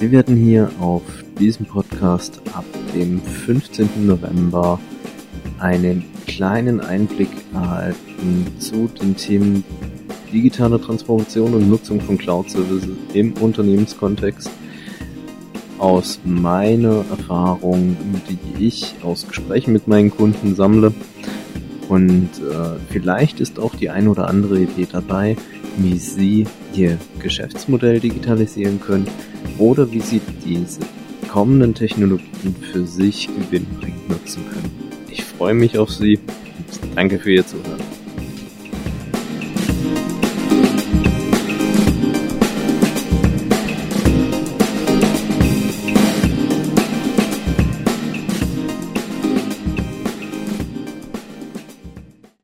Sie werden hier auf diesem Podcast ab dem 15. November einen kleinen Einblick erhalten zu den Themen digitale Transformation und Nutzung von Cloud Services im Unternehmenskontext aus meiner Erfahrung, die ich aus Gesprächen mit meinen Kunden sammle. Und äh, vielleicht ist auch die ein oder andere Idee dabei, wie Sie Ihr Geschäftsmodell digitalisieren können oder wie Sie diese kommenden Technologien für sich gewinnbringend nutzen können. Ich freue mich auf Sie danke für Ihr Zuhören.